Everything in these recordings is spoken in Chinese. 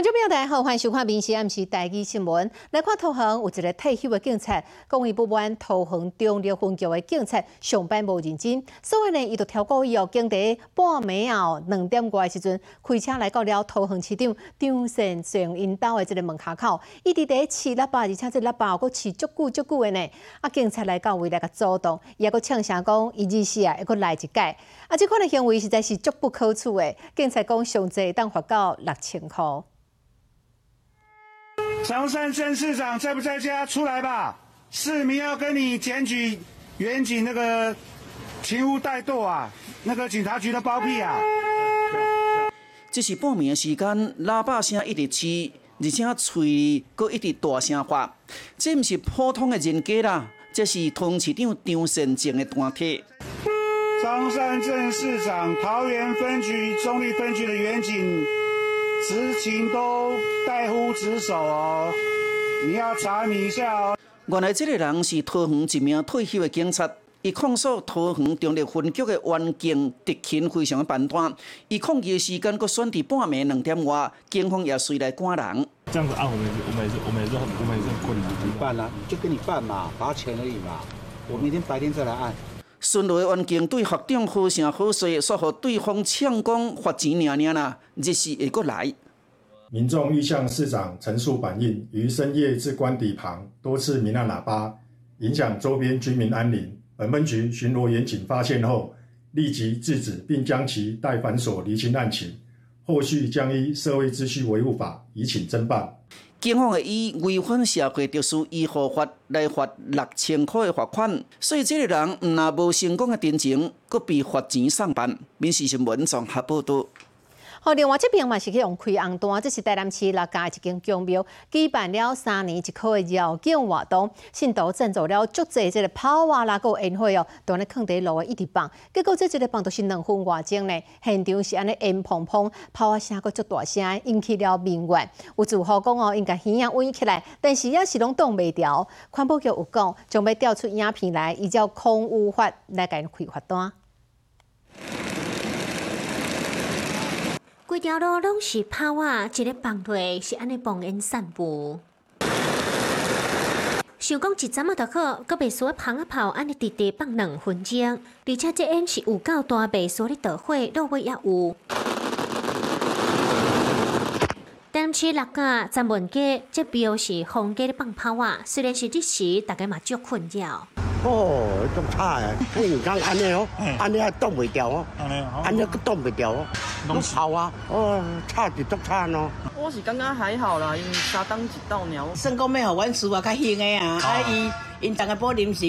观众朋友大家好，欢迎收看《民视 M 时台记新闻》。来看桃园有一个退休的警察，讲伊不满桃园中立分局的警察上班无认真，所以呢，伊就超过伊哦，经伫半暝后两点过的时阵，开车来到了桃园市场张善上因兜的这个门卡口，一直伫饲喇叭，而且这喇叭佫饲足久足久的呢。啊，警察来到为来甲阻挡，伊还佫呛声讲，伊日时啊，还佫来一届。啊，这款的行为实在是足不可取的。警察讲上济当罚到六千块。常山镇市长在不在家？出来吧！市民要跟你检举远景那个勤务怠惰啊，那个警察局的包庇啊！这是报名的时间，喇叭声一直起，而且喙阁一直大声发，这毋是普通的人格啦，这是通市长张善政的单体。常山镇市长桃园分局中立分局的远景。执勤都怠忽职守哦，你要查明一下哦。原来这个人是桃园一名退休的警察，伊控诉桃园中立分局的环境特勤非常的繁端，伊抗议的时间搁选伫半暝两点外，警方也随来赶人。这样子按我们，我们也是，我们也是，我们也是很困难。怎么办啊，就跟你办嘛，罚钱而已嘛。我明天白天再来按。顺路的环境对学长好声好势，说和对方抢功发钱领领啦，日时会过来。民众欲向市长陈述反映，于深夜至官邸旁多次鸣按喇叭，影响周边居民安宁。本分局巡逻员警发现后，立即制止，并将其带反锁厘清案情。后续将依社会秩序维护法移请侦办。警方以违反社会秩序依法法来罚六千块的罚款，所以这个人若无成功的定情，阁被罚钱上班。民事新闻综合报道。好，另外这边嘛是去用开红单，这是台南市六家一间公庙举办了三年一考的绕境活动，信徒赞助了足济这个跑瓦拉个宴会哦，都咧坑底路的一直放，结果这一个放都是两分外钟呢，现场是安尼烟砰砰，炮啊声个足大声，引起了民怨。有住户讲哦，应该耳啊围起来，但是也是拢挡袂掉。环保局有讲，将要调出影片来，依照空污法来甲因开罚单。规条路拢是泡啊，一个放落是安尼放烟散步。想讲一阵仔就好，搁袂说放啊泡安尼直直放两分钟，而且这烟是有够大，袂说咧导火，落尾也有。但市六家站门街，这标是红街咧放泡啊，虽然是日时，大家嘛足困扰。哦，足差啊！你唔讲安尼哦，安尼还冻袂掉哦，安尼个冻袂掉哦，拢臭啊！哦，差就足差咯。我是感觉还好啦，因为相当一道鸟。算讲咩互阮厝啊较兴的啊，啊伊因逐个保临时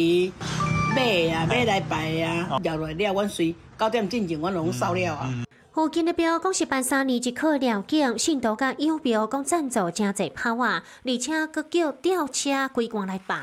买啊买来摆啊，了来了，阮随九点进前阮拢扫了啊。附近的标讲是办三年一考了境，信徒甲有标讲赞助真济炮啊，而且阁叫吊车归光来放。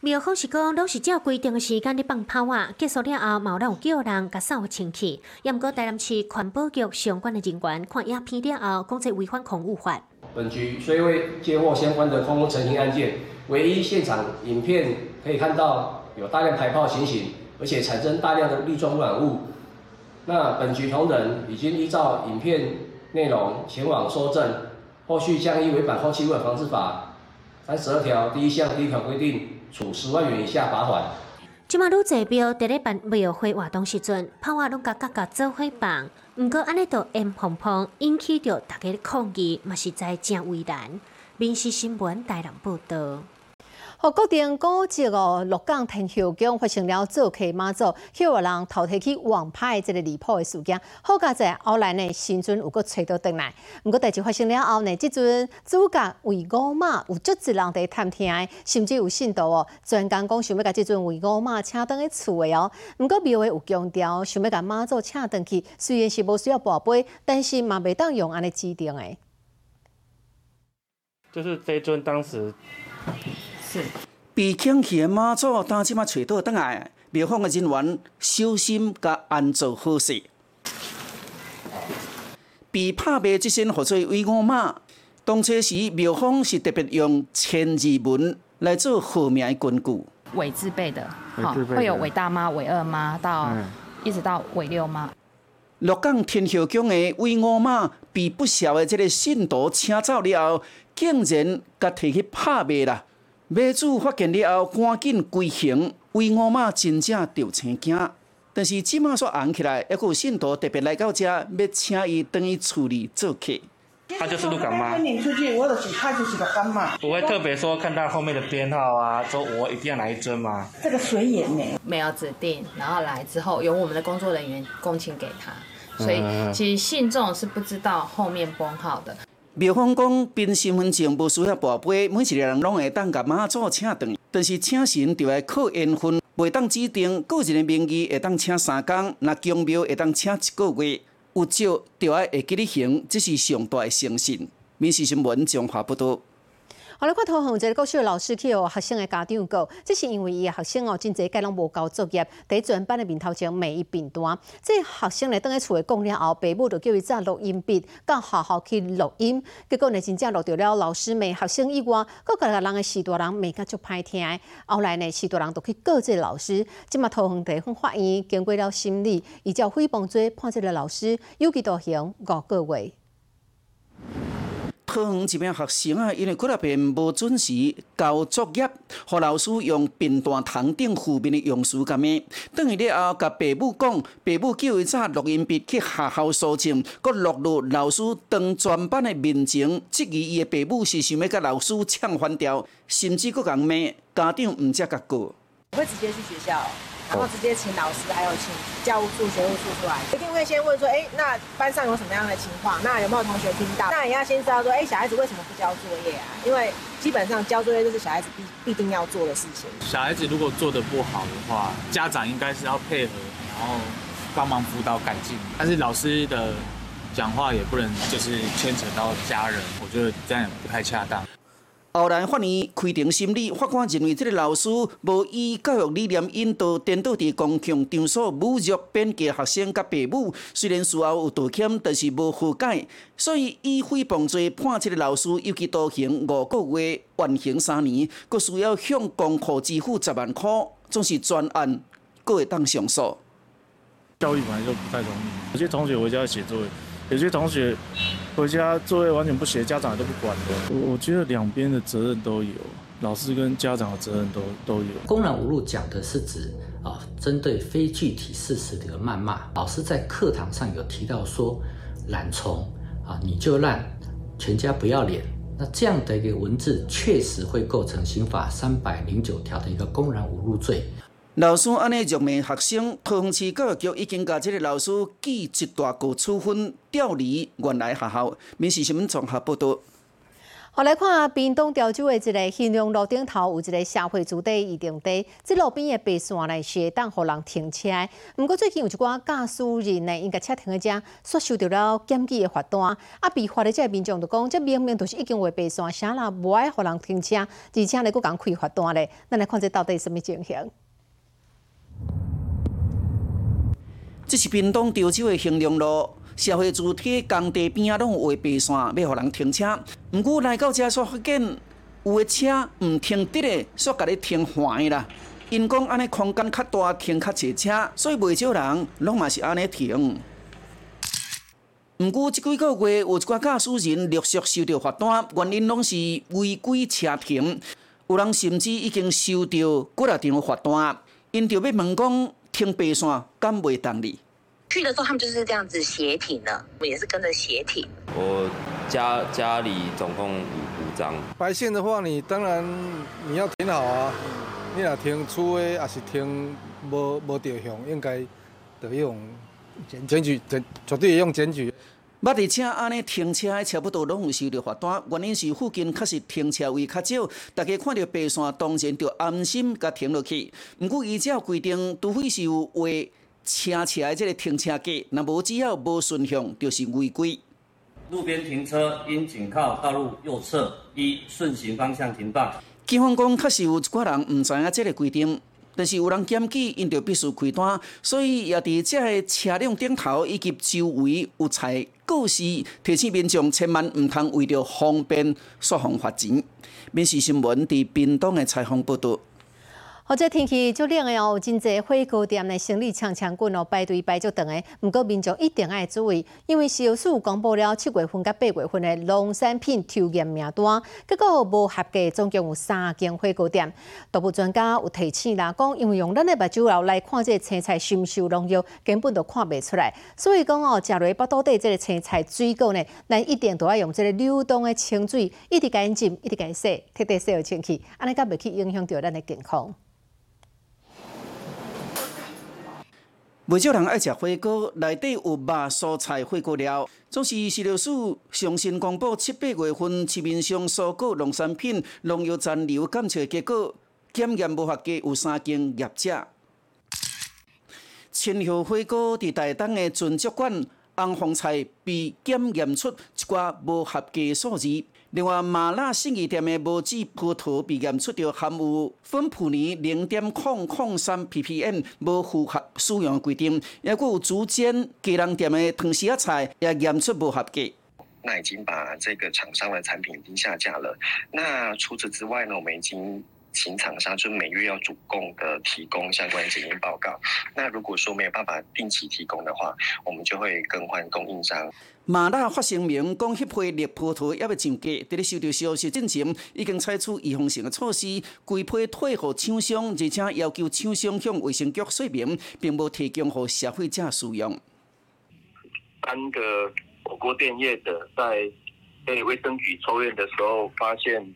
庙方是讲，拢是照规定的时间咧放炮啊，结束了后，冇人有叫人甲扫清气。也毋过台南市环保局相关的人员看影片了后，讲这违反空污法。本局虽未接获相关的空污成型案件，唯一现场影片可以看到有大量排炮情形，而且产生大量的粒状污染物。那本局同仁已经依照影片内容前往收证，后续将依违反空气污染防治法三十二条第一项第一条规定。处十万元以下罚款。即马愈济庙伫咧办庙会活动时阵，炮话拢甲各家做伙办，毋过安尼都烟蓬蓬，引起着大家的抗议，嘛实在真为难。民事新闻台南报道。好固定古迹哦，鹿港天后宫发生了做客妈祖，许多人偷提起王牌这个离谱的事件。好佳在后来呢，新尊有个找到回来。不过代志发生了后呢，即阵主角为五马有足多人在探听，甚至有信徒哦，专讲讲想要甲即尊为五马请登去厝的哦。不过庙会有强调，想要甲妈祖请登去，虽然是无需要跋杯，但是嘛袂当用安尼指定的。就是这尊当时。被捡去的妈祖，当即嘛找到倒来，庙方的人员小心甲安做好势。被拍卖即身号做威五马，当车时庙方是特别用千字文来做号名的根据。伪字辈的，好，会有伪大妈、伪二妈到一直到伪六妈。鹿港天后宫的威五马被不肖的这个信徒请走了后，竟然甲提去拍卖啦！卖主发现了后，赶紧归行，为五马真正着青惊。但是即马煞红起来，还有信徒特别来到遮，要请伊等于处理做客。他就是鹿港妈。你出去，我就是他就是个干妈。不会特别说看到后面的编号啊，说我一定要来一尊吗？这个随缘呢，没有指定，然后来之后由我们的工作人员供请给他，所以其实信众是不知道后面编号的。庙方讲，凭身份证无需要跋杯，每一个人拢会当甲妈祖请回，但是请神就要靠缘分，袂当指定个人的名义会当请三工，那公庙会当请一个月。有少就要会记你行，这是上大的诚信。民事新闻中华报道。后来看桃园一个国小老师去学学生的家长讲，这是因为伊的学生哦，真侪皆拢无交作业，在全班的面头前每一便单。这学生咧，等喺厝里讲了后，爸母就叫伊载录音笔到学校去录音。结果呢，真正录到了老师骂学生以外，各个人的许多人骂甲足歹听。后来呢，许多人都去告这老师。即马桃园地方法院经过了审理，依照诽谤罪判这个老师有期徒刑五个月。桃园一名学生啊，因为过来便无准时交作业，互老师用便当桶顶负面的用词甲骂。等于了后，甲爸母讲，爸母叫伊早录音笔去学校搜证，佮录入老师当全班的面前，质疑伊的爸母是想要甲老师抢翻掉，甚至佮讲骂，家长毋则甲告。会直接去学校。然后直接请老师，还有请教务处、学务处出来，一定会先问说，哎，那班上有什么样的情况？那有没有同学听到？那也要先知道说，哎，小孩子为什么不交作业啊？因为基本上交作业就是小孩子必必定要做的事情。小孩子如果做的不好的话，家长应该是要配合，然后帮忙辅导改进。但是老师的讲话也不能就是牵扯到家人，我觉得这样也不太恰当。后来法院开庭审理，法官认为这个老师无以教育理念引导，颠倒伫公共场所侮辱、贬低学生甲父母。虽然事后有道歉，但是无悔改，所以以诽谤罪判这个老师有期徒刑五个月，缓刑三年，佫需要向公库支付十万块，总是专案，佫会当上诉。教育本来就不太容易，有些同学回家写作业，有些同学。回家作业完全不写，家长也都不管的。我我觉得两边的责任都有，老师跟家长的责任都都有。公然侮辱讲的是指啊，针对非具体事实的一个谩骂。老师在课堂上有提到说，懒虫啊，你就烂，全家不要脸。那这样的一个文字，确实会构成刑法三百零九条的一个公然侮辱罪。老师安尼辱骂学生，桃园市教育局已经甲这个老师记一大个处分，调离原来学校。民事新闻综合报道。好来看屏东潮州的一个兴隆路顶头有一个社会主地移动地，这路边的白线呢是会当互人停车。毋过最近有一寡驾驶人呢，因甲车停在遮，煞收到了检举的罚单。啊，被罚的这民众就讲，这明明就是已经画白线，啥啦无爱互人停车，而且呢，佫讲开罚单咧。咱来看这到底什么情形？这是屏东潮州的兴隆路，社会主体工地边啊，拢有画白线，要互人停车。毋过来到遮，所发现有的车毋停直的，煞甲你停缓的啦。因讲安尼空间较大，停较济车，所以袂少人拢嘛是安尼停。毋过即几个月有一寡驾驶人陆续收到罚单，原因拢是违规车停。有人甚至已经收到几啊张罚单，因就要问讲。停白线敢袂当哩？去的时候他们就是这样子斜停的，我也是跟着斜停。我家家里总共五五张。白线的话，你当然你要停好啊。你若停粗的，还是停无无照向，应该得用检举，绝绝对用检举。捌伫车安尼停车的差不多拢有收到罚单，原因是附近确实停车位较少，大家看到白线当然就安心甲停落去。毋过依照规定，除非是有画车车的这个停车格，若无只要无顺向，就是违规。路边停车应紧靠道路右侧，依顺行方向停放。警方讲，确实有一寡人毋知影这个规定。但是有人检举，因就必须开单，所以也伫这个车辆顶头以及周围有采告示，提醒民众千万毋通为着方便索方罚钱。民事新闻伫屏东的采访报道。或者天气足冷的哦，真济火锅店的生意强强滚哦，排队排足长的。不过民众一定要注意，因为消署公布了七月份甲八月份的农产品抽验名单，结果无合格，总共有三间火锅店。多部专家有提醒啦，讲因为用咱的目睭来看这青菜深受农药，根本都看袂出来。所以讲哦，食落腹肚底这个青菜水果呢，咱一定都要用这个流动的清水，一直干净，一直干洗，彻底洗好清气，安尼才袂去影响到咱的健康。不少人爱食火锅，内底有肉、蔬菜、火锅料。总是食料署上新公布七八月份市面上蔬果、农产品农药残留检测结果，检验无合格有三间业者。千叶火锅伫台东的纯竹馆，红凤菜被检验出一寡无合格数字。另外，麻辣信义店的无籽葡萄被验出着含有芬普尼零点零零三 ppm，无符合使用规定。也有竹间鸡人店的藤丝菜也验出无合格。那已经把这个厂商的产品已经下架了。那除此之外呢，我们已经请厂商就每月要主供的提供相关检验报告。那如果说没有办法定期提供的话，我们就会更换供应商。麻辣发声明，讲迄批绿葡萄还要上架。伫咧收到消息之前，已经采取预防性的措施，规批退互厂商，而且要求厂商向卫生局说明，并无提供给消费者使用。三个火锅店业者在被卫生局抽验的时候，发现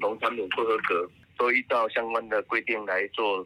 农产品不合格，都依照相关的规定来做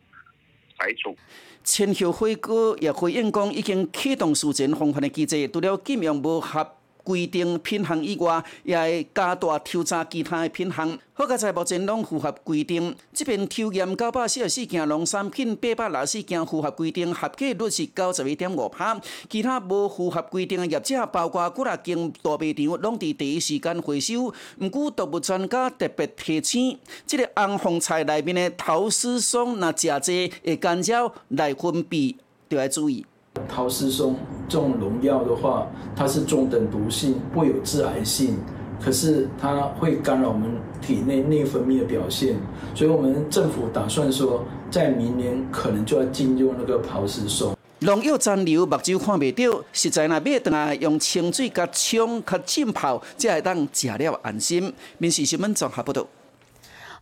排除。千叶火锅也回应讲，已经启动事前防范的机制，除了几名无合。规定品项以外，也会加大抽查其他的品项。好在目前拢符合规定。这边抽验九百四十四件农产品，八百六十四件符合规定，合格率是九十一点五趴。其他无符合规定的业者，包括几啊间大卖场，拢伫第一时间回收。毋过，动物专家特别提醒，这个红凤菜内面的桃丝松，若食济会干扰内分泌，就要注意。桃丝松这种农药的话，它是中等毒性，不有致癌性，可是它会干扰我们体内内分泌的表现，所以我们政府打算说，在明年可能就要禁用那个桃丝松。农药残留目睭看袂到，实在若买回来用清水甲冲、甲浸泡，才会当食了安心。民事新闻综合报道。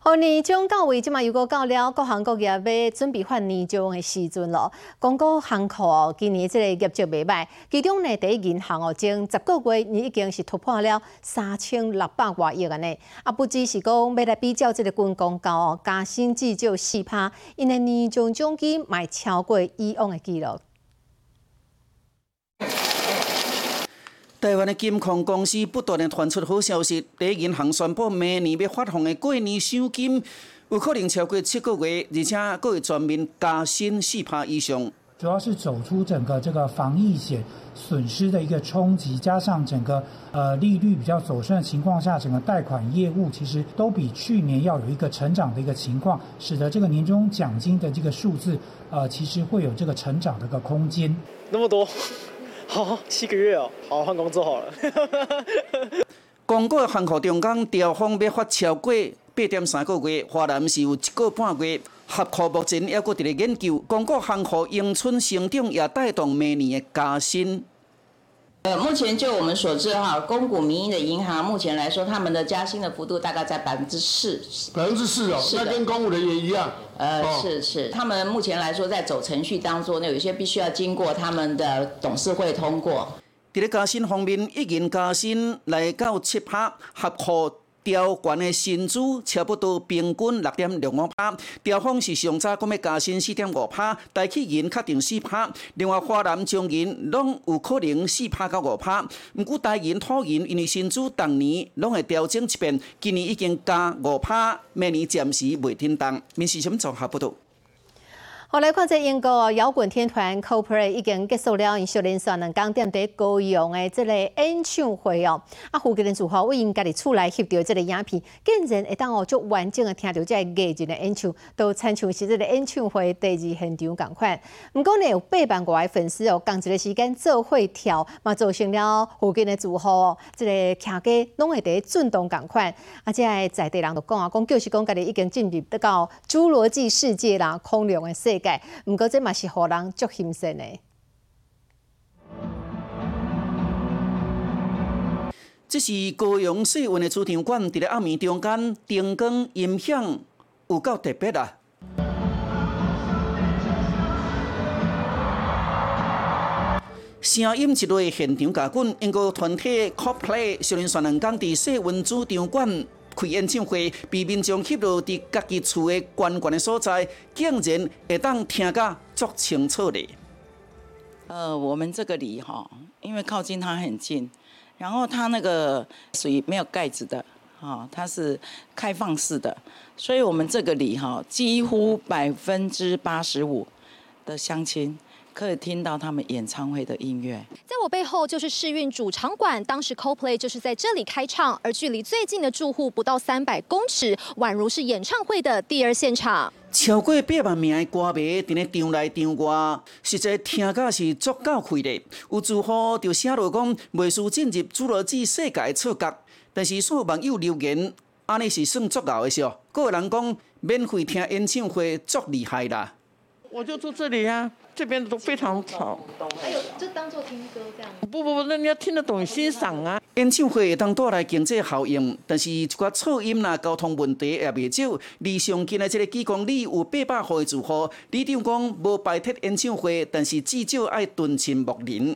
哦，年终到位，即嘛又过到了，各行各业要准备发年终的时阵咯。公告行库哦，今年这个业绩袂歹，其中呢，第一银行哦，前十个月已经是突破了三千六百外亿安尼。啊，不只是讲要来比较这个军工高哦，加薪至少四趴，因为年终奖金卖超过以往的记录。台湾的金控公司不断的传出好消息，第一银行宣布明年要发放的过年奖金有可能超过七个月，而且各会全面加薪四趴以上。主要是走出整个这个防疫险损失的一个冲击，加上整个呃利率比较走顺的情况下，整个贷款业务其实都比去年要有一个成长的一个情况，使得这个年终奖金的这个数字呃其实会有这个成长的一个空间。那么多。好，七个月哦，好换工作好了。公股航空中间调方要发超过八点三个月，华南是有一个半月。合库目前还搁伫咧研究，公告航空迎春成长也带动明年的加薪。呃，目前就我们所知哈，公股民营的银行目前来说，他们的加薪的幅度大概在百分之四。百分之四哦，那跟公务人员一样。呃，是是，他们目前来说在走程序当中，呢，有些必须要经过他们的董事会通过。伫咧加薪方面，一人加薪来到七趴，合库。调悬的薪资差不多平均六点六五趴，调方是上早讲要加薪四点五趴，大企银确定四趴，另外华南中银拢有可能四趴到五趴，毋过大银土银因为薪资逐年拢会调整一遍，今年已经加五趴，明年暂时未停动。面试什么综合报道？好来看这英国摇滚天团 Coldplay 已经结束了，因小连续两天在高雄的这个演唱会哦。啊，附近的住户为因家己厝内翕到这个影片，竟然会当哦足完整的听到这个艺人的演唱，都参像是这个演唱会第二现场共款。毋过呢，有八万外粉丝哦，共一个时间做会跳，嘛造成了附近的住户哦，这个徛家拢会在震动共款。啊，这在地人就讲啊，讲就是讲家己已经进入得到侏罗纪世界啦，空灵的世。毋过，这嘛是互人足欣赏的。这是高雄世运的主场馆，伫咧暗暝中间，灯光音响有够特别啊！声音一类现场加滚，英国团体 coplay 少年双人港伫世运主场馆。开演唱会，被民众翕录伫家己厝的关关的所在，竟然会当听个足清楚的。呃，我们这个里哈，因为靠近它很近，然后它那个属于没有盖子的，哈，它是开放式的，所以我们这个里哈，几乎百分之八十五的乡亲。可以听到他们演唱会的音乐。在我背后就是世运主场馆，当时 CoPlay 就是在这里开唱，而距离最近的住户不到三百公尺，宛如是演唱会的第二现场。超过八万名的歌迷伫咧场内场外，实在听甲是足够开的。有住户就写落讲，未输进入侏罗纪世界错觉，但是数网友留言，安尼是算足够的是哦。个人讲，免费听演唱会足厉害啦。我就住这里呀。这边都非常吵，还有就当做听歌这样。不不不，那你要听得懂欣赏啊。演唱会会当带来经济效应，但是一寡噪音啦、交通问题也未少。离上近的这个几公里有八百户的住户，李长讲无摆脱演唱会，但是至少爱敦亲睦邻。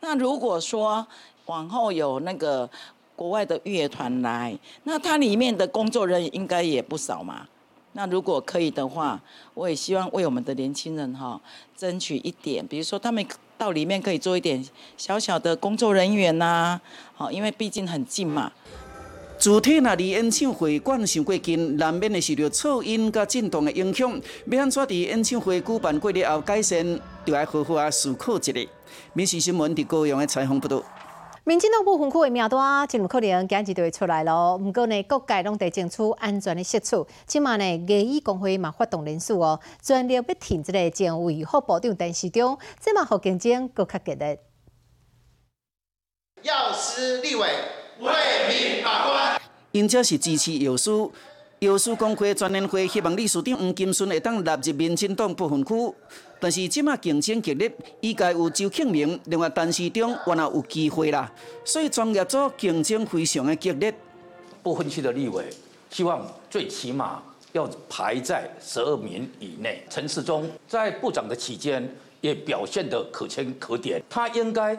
那如果说往后有那个国外的乐团来，那它里面的工作人员应该也不少嘛。那如果可以的话，我也希望为我们的年轻人哈争取一点，比如说他们到里面可以做一点小小的工作人员呐，好，因为毕竟很近嘛。主体那离演唱会馆上过近，难免的受到噪音甲震动的影响。要安怎伫演唱会举办过了后改善，就要好好啊思考一下。民事新闻伫高雄的采访报道。民进党部分区的名单，真有可能今日就会出来咯。不过呢，各界拢在争取安全的设处。即马呢，艺艺工会嘛发动人数哦，全力要挺这个政委副部长陈时中，即马互竞争更较激烈。药师立委为民把关，因这是支持药师。药师工会专联会希望理事长黄金顺会当纳入民进党部分区。但是即马竞争激烈，伊该有周庆明，另外陈时中原来有机会啦，所以专业组竞争非常的激烈。不分区的立委，希望最起码要排在十二名以内。陈世忠在部长的期间也表现得可圈可点，他应该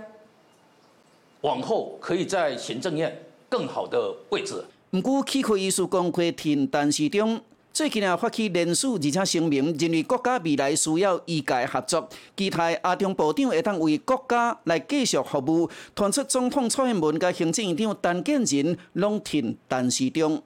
往后可以在行政院更好的位置。毋过，气科艺术工会听陈时中。最近啊，发起联署，而且声明认为国家未来需要医界合作，期待阿中部长会当为国家来继续服务。传出总统蔡英文甲行政院长陈建仁拢挺陈时中。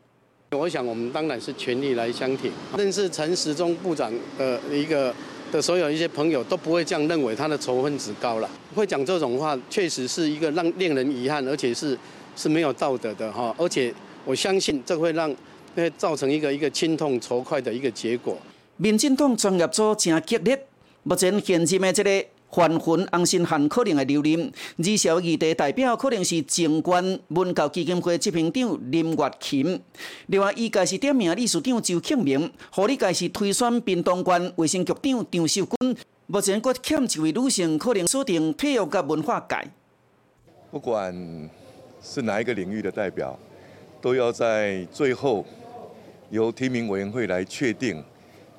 我想我们当然是全力来相挺。认识陈时中部长的一个的所有一些朋友都不会这样认为，他的仇恨值高了。会讲这种话，确实是一个让令人遗憾，而且是是没有道德的哈。而且我相信这会让。会造成一个一个心痛仇快的一个结果。民进党专业组真激烈，目前现任的这个范云洪新汉可能会留任，二小议题代表可能是政官文教基金会执行长林月琴。另外，伊家是点名理事长周庆明，护理家是推选屏东县卫生局长张秀君。目前阁欠一位女性，可能锁定体育甲文化界。不管是哪一个领域的代表，都要在最后。由提名委员会来确定，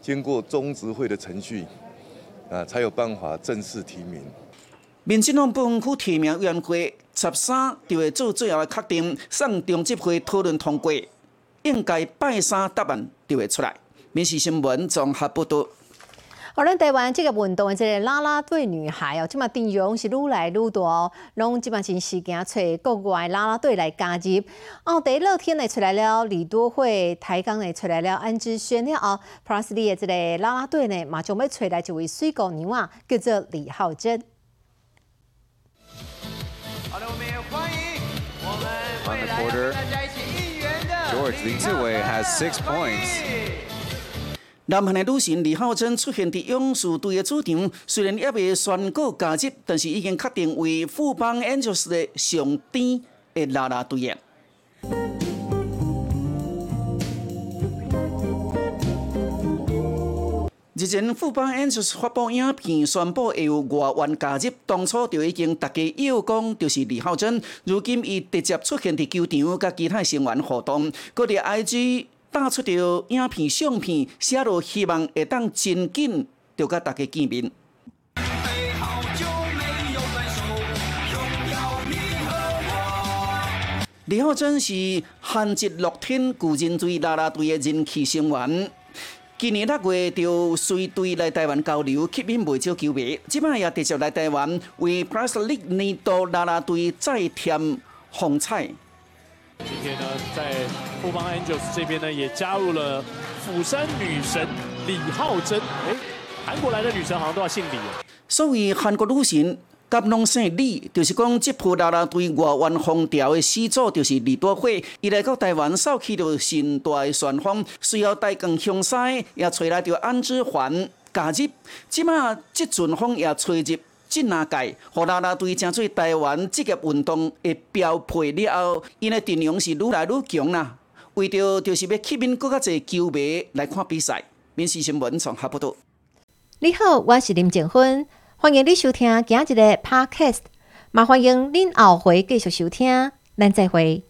经过中执会的程序，啊，才有办法正式提名。民进党分区提名委员会十三就会做最后的确定，上中执会讨论通过，应该拜三答案就会出来。民事新闻综合报道。而咱台湾这个运动的这个啦啦队女孩哦，即嘛阵容是愈来愈大哦，拢即嘛真时间找国外啦啦队来加入。哦，第一乐天呢出来了，李多惠台钢呢出来了，安之轩了哦 p l u s 的这个啦啦队呢，马上要找来一位水果娘啊，叫做李浩珍。好的，我们也欢迎我们未来跟大家一起应援的 George Li Ziwei has six points。南韩的女神李浩珍出现伫勇士队的主场，虽然还未宣告加入，但是已经确定为富邦 Angels 的上天的啦啦队员。日前富邦 Angels 发布影片，宣布会有外援加入，当初就已经大家有讲就是李浩珍，如今伊直接出现伫球场，甲其他成员互动，搁伫 IG。打出着影片、相片，写落希望会当真紧就甲大家见面。李浩珍是韩籍乐天古人队啦啦队的人气成员，今年六月就随队来台湾交流，吸引不少球迷。即摆也直接来台湾为 Plus l e y 年度啦啦队再添风采。今天呢，在富邦 Angels 这边呢，也加入了釜山女神李浩珍。哎，韩国来的女神好像都要姓李。所谓韩国女神，甲拢姓李，就是讲这波啦啦队外援风调的始祖就是李多惠。伊来到台湾，扫起着新大的旋风，随后带更向西，也吹来着安之环加入。即马这阵风也吹入。这两届，互啦啦队成做台湾职业运动的标配了后，因的阵容是愈来愈强啦。为着就是要吸引更加侪球迷来看比赛。民事新闻从下报道。你好，我是林静芬，欢迎你收听今日的 Podcast，麻欢迎您后回继续收听，咱再会。